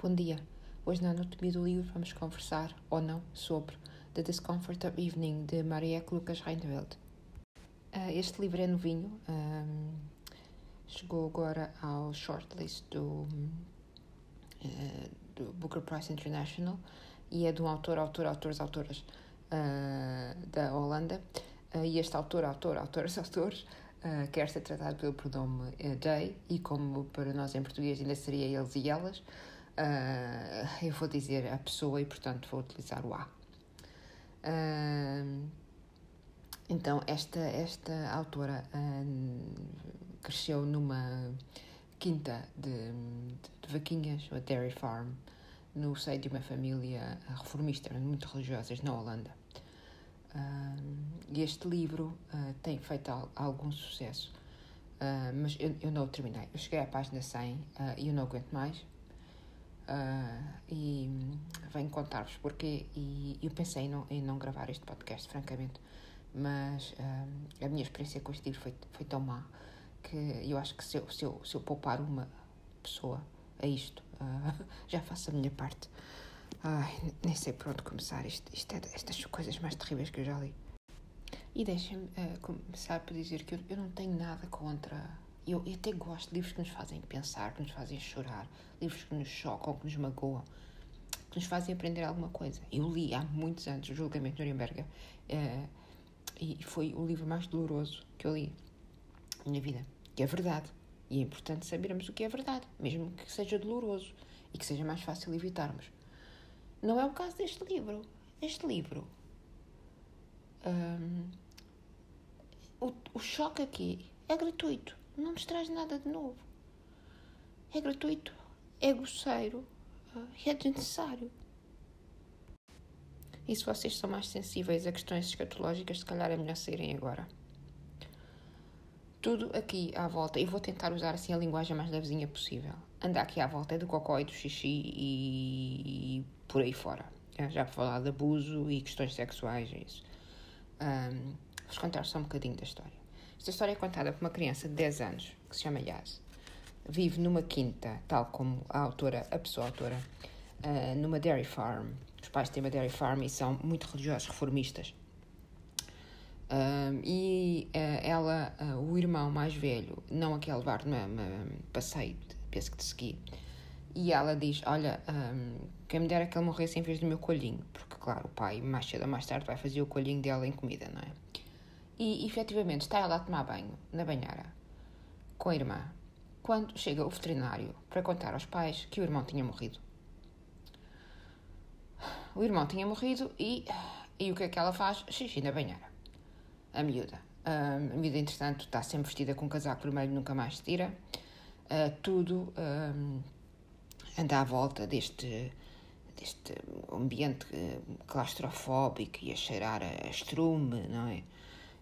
Bom dia. Hoje na Anatomia do Livro vamos conversar, ou não, sobre The Discomfort of Evening, de Marieke Lucas Reinveld. Uh, este livro é novinho, um, chegou agora ao shortlist do, uh, do Booker Prize International e é de um autor, autor, autores, autoras uh, da Holanda. e este autor, autor, autores, autores quer ser tratado pelo pronome uh, they, e como para nós em português ainda seria eles e elas, uh, eu vou dizer a pessoa e, portanto, vou utilizar o a. Uh, então, esta, esta autora cresceu numa quinta de, de, de vaquinhas, a Dairy Farm, no seio de uma família reformista, muito religiosas, na Holanda. E este livro uh, tem feito algum sucesso, uh, mas eu, eu, não o terminei. Eu cheguei à página 100 e eu não aguento mais. E venho contar-vos porque e eu pensei em não, em não gravar este podcast, francamente, mas a minha experiência com este livro foi, foi tão má que eu acho que se eu, se eu, se eu poupar uma pessoa a isto, já faço a minha parte. Ai, nem sei por onde começar. Isto, isto é estas coisas mais terríveis que eu já li. E deixem-me uh, começar por dizer que eu, eu, não tenho nada contra. Eu, eu até gosto de livros que nos fazem pensar, que nos fazem chorar, livros que nos chocam, que nos magoam, que nos fazem aprender alguma coisa. Eu li há muitos anos o Julgamento de Nuremberg uh, e foi o livro mais doloroso que eu li na minha vida. Que é verdade. E é importante sabermos o que é verdade, mesmo que seja doloroso e que seja mais fácil evitarmos. Não é o caso deste livro. Este livro. Um, o, o choque aqui é gratuito. Não nos traz nada de novo. É gratuito, é grosseiro uh, e é desnecessário. E se vocês são mais sensíveis a questões escatológicas, se calhar é melhor saírem agora. Tudo aqui à volta, e vou tentar usar assim a linguagem mais levezinha possível. Andar aqui à volta é do cocó e do xixi e, por aí fora. Já para falar de abuso e questões sexuais, é isso. Um, vou contar só um bocadinho da história. Esta história é contada por uma criança de 10 anos, que se chama Yaz. Vive numa quinta, tal como a autora, a pessoa autora, uh, numa dairy farm. Os pais têm uma dairy farm e são muito religiosos, reformistas. Um, e uh, ela, uh, o irmão mais velho, não a levar numa, numa passeio, penso que de seguir, e ela diz: Olha, um, quem me dera que ele morresse em vez do meu colhinho, porque, claro, o pai, mais cedo ou mais tarde, vai fazer o colhinho dela em comida, não é? E efetivamente está ela a tomar banho na banheira com a irmã quando chega o veterinário para contar aos pais que o irmão tinha morrido. O irmão tinha morrido e, e o que é que ela faz? Xixi na banheira. A miúda. A miúda, entretanto, está sempre vestida com um casaco vermelho, nunca mais se tira. Uh, tudo. Um, anda à volta deste, deste ambiente eh, claustrofóbico e a cheirar a estrume, não é?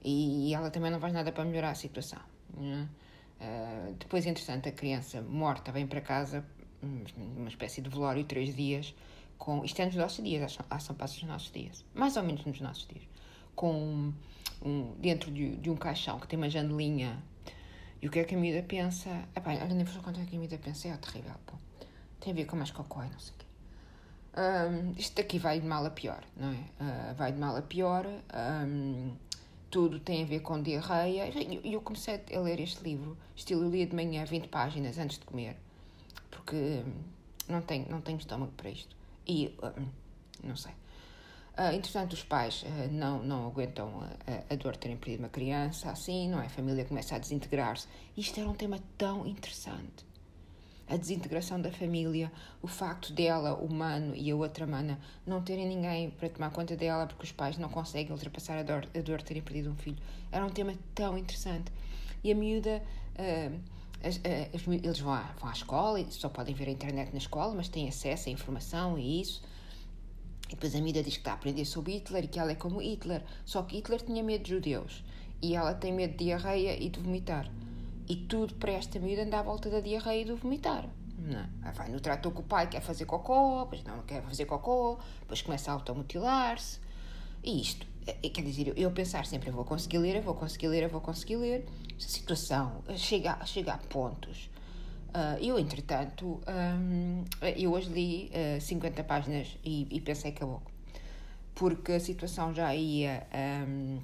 E, ela também não faz nada para melhorar a situação. Uh, depois, entretanto, a criança morta vem para casa, uma espécie de velório, três dias, com. Isto é nos nossos dias, há São Passos nos nossos dias, mais ou menos nos nossos dias, com um, dentro de, de um caixão que tem uma janelinha. E o que é que a miúda pensa? Epá, eu nem vos contar o que a miúda pensa, é terrível. Pô tem a ver com mais cocó e não sei o quê. Um, isto aqui vai de mal a pior, não é? Uh, vai de mal a pior, um, tudo tem a ver com diarreia. E eu comecei a ler este livro, estilo eu lia de manhã 20 páginas antes de comer, porque não tenho, não tenho estômago para isto. E, um, não sei. Uh, entretanto, os pais uh, não, não aguentam a, a, dor de terem perdido uma criança, assim, não é? A família começa a desintegrar-se. Isto era um tema tão interessante a desintegração da família, o facto dela, o mano e a outra mana, não terem ninguém para tomar conta dela porque os pais não conseguem ultrapassar a dor, a dor de terem perdido um filho. Era um tema tão interessante. E a miúda. Uh, as, as, eles vão à, vão à escola e só podem ver a internet na escola, mas têm acesso à informação e isso. E depois a miúda diz que está a aprender sobre Hitler e que ela é como Hitler. Só que Hitler tinha medo de judeus e ela tem medo de diarreia e de vomitar. E tudo para esta miúda anda à volta da diarreia e do vomitar. Não. Vai no trator com o pai, quer fazer cocô, depois não quer fazer cocô, depois começa a automutilar-se. E isto, é, é, quer dizer, eu pensar sempre, eu vou conseguir ler, eu vou conseguir ler, eu vou conseguir ler. Essa situação chega, chega a pontos Uh, eu, entretanto, um, eu hoje li uh, 50 páginas e, e pensei que acabou. Porque a situação já ia. Um,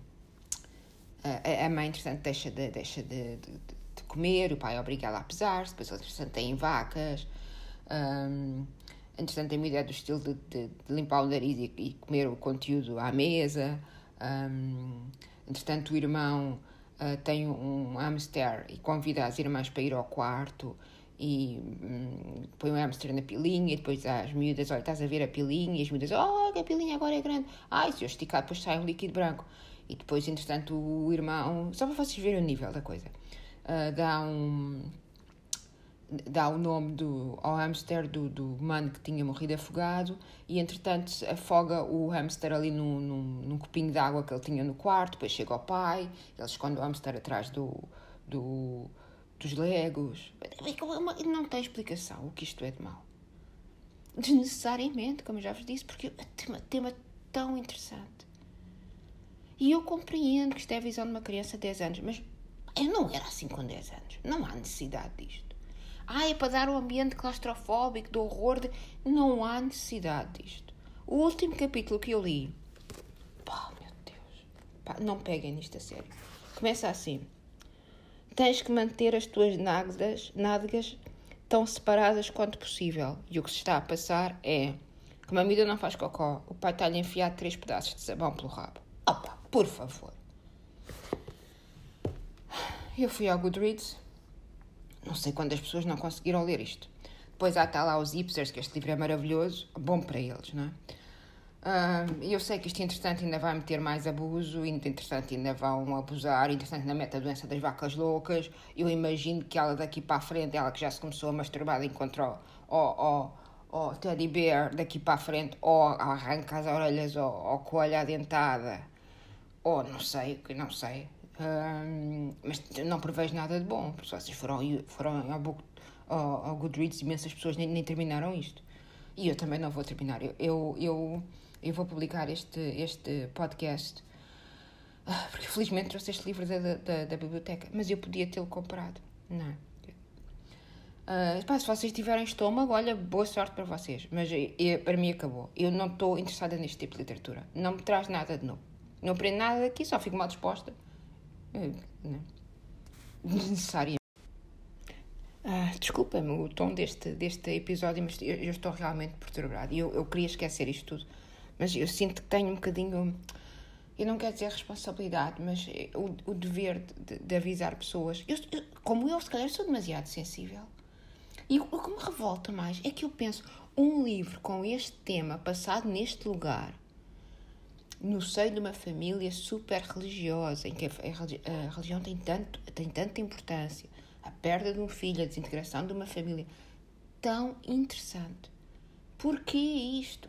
a, a mãe, entretanto, deixa de, deixa de, de, de comer, o pai obriga-la a pesar-se, depois, entretanto, têm vacas. Um, entretanto, tem uma ideia do estilo de, de, de limpar o nariz e, e, comer o conteúdo à mesa. Um, entretanto, o irmão uh, tem um hamster e convida as irmãs para ir ao quarto e hum, põe o hamster na pilinha e depois as miúdas, olha, estás a ver a pilinha e as miúdas, oh, a pilinha agora é grande. Ai, se eu esticar depois sai um líquido branco. E depois, entretanto, o irmão, só para vocês verem o nível da coisa, uh, dá um dá o nome do, ao hamster do, do mano que tinha morrido afogado e entretanto afoga o hamster ali num, num, num copinho de água que ele tinha no quarto, depois chega o pai, ele esconde o hamster atrás do, do, dos legos. Não tem explicação o que isto é de mal. Desnecessariamente, como já vos disse, porque é tema, tema tão interessante. E eu compreendo que isto é a visão de uma criança de 10 anos, mas eu não era assim com 10 anos. Não há necessidade disto. Ah, é para dar um ambiente claustrofóbico, de horror. De... Não há necessidade disto. O último capítulo que eu li. Pá, meu Deus. Pá, não peguem nisto a sério. Começa assim. Tens que manter as tuas nádegas, nádegas tão separadas quanto possível. E o que se está a passar é que uma amiga não faz cocó. O pai está-lhe enfiado três pedaços de sabão pelo rabo. Opa, por favor. Eu fui ao Goodreads não sei quantas pessoas não conseguiram ler isto. Depois há tá lá os hipsters, que este livro é maravilhoso, bom para eles, não é? Uh, eu sei que isto, entretanto, ainda vai meter mais abuso, entretanto, ainda vão abusar, entretanto, ainda mete a doença das vacas loucas. Eu imagino que ela daqui para a frente, ela que já se começou a masturbar, encontrou o, o, o teddy bear daqui para a frente, ou arranca as orelhas ao, ao coelho à dentada, ou não sei, não sei. Um, mas não prevejo nada de bom, se vocês foram, foram ao, ao, ao Goodreads, imensas pessoas nem, nem, terminaram isto. E eu também não vou terminar. Eu, eu, eu, vou publicar este, este podcast, ah, porque felizmente trouxe este livro da, da, da biblioteca, mas eu podia tê-lo comprado, não? Uh, pá, se vocês tiverem estômago, olha, boa sorte para vocês. Mas eu, para mim acabou. Eu não estou interessada neste tipo de literatura. Não me traz nada de novo. Não aprendo nada daqui, só fico mal disposta. Né? Desnecessária. Ah, Desculpa-me o tom deste, deste episódio, mas eu, eu estou realmente perturbada. Eu, eu queria esquecer isto tudo, mas eu sinto que tenho um bocadinho. Eu não quero dizer responsabilidade, mas o, o dever de, de avisar pessoas. Eu, eu, como eu, se calhar, sou demasiado sensível. E o, o que me revolta mais é que eu penso: um livro com este tema, passado neste lugar, no seio de uma família super religiosa, em que a religião tem, tanto, tem tanta importância, a perda de um filho, a desintegração de uma família, tão interessante. Porquê isto?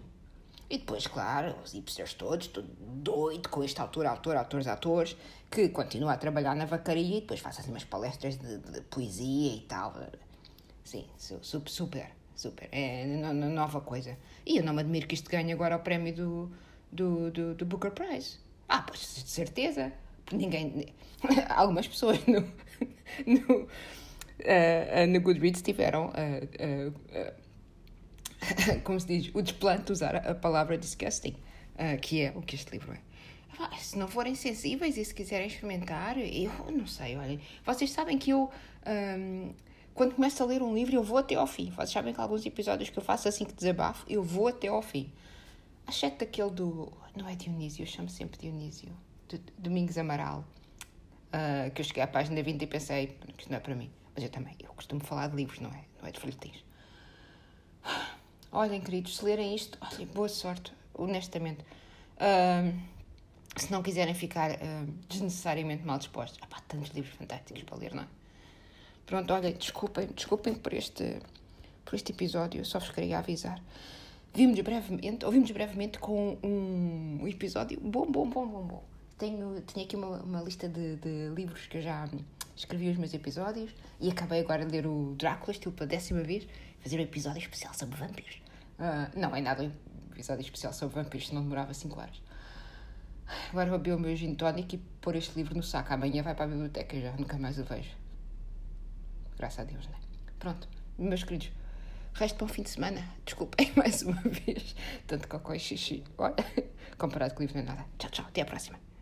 E depois, claro, os hipsters todos, todo doido com este autor, autor, autores, atores, que continua a trabalhar na vacaria e depois faz assim umas palestras de, de poesia e tal. Sim, super, super. É nova coisa. E eu não me admiro que isto ganhe agora o prémio do, do, do, do Booker Prize. Ah, pois de certeza. Ninguém. Algumas pessoas no, no, uh, no Goodreads tiveram. Uh, uh, como se diz? O desplante de usar a palavra disgusting, que é o que este livro é. Se não forem sensíveis e se quiserem experimentar, eu não sei, olhem. Vocês sabem que eu. Um, quando começo a ler um livro, eu vou até ao fim. Vocês sabem que alguns episódios que eu faço assim que desabafo, eu vou até ao fim. Exceto aquele do. Não é Dionísio, eu chamo sempre Dionísio. De Domingos Amaral. Uh, que eu cheguei à página 20 e pensei isto não é para mim. Mas eu também. Eu costumo falar de livros, não é? Não é de folhetins. Olhem, queridos, se lerem isto, olhem, boa sorte, honestamente. Uh, se não quiserem ficar uh, desnecessariamente mal dispostos. Há tantos livros fantásticos para ler, não é? Pronto, olhem, desculpem, desculpem por este, por este episódio, eu só vos queria avisar. Vimos brevemente, ouvimos brevemente com um episódio bom, bom, bom, bom, bom. Tenho, tenho aqui uma, uma lista de, de livros que eu já escrevi os meus episódios e acabei agora de ler o Drácula, estilo pela décima vez, fazer um episódio especial sobre vampiros. Uh, não é nada um episódio especial sobre vampiros, senão demorava 5 horas. Agora vou beber o meu gin tonic e pôr este livro no saco. Amanhã vai para a biblioteca já, nunca mais o vejo. Graças a Deus, né? Pronto. meus queridos. Resto para fim de semana. Desculpem mais uma vez. Tanto cocó e xixi. Olha, comparado com o livro não é nada. Tchau, tchau. Até à próxima.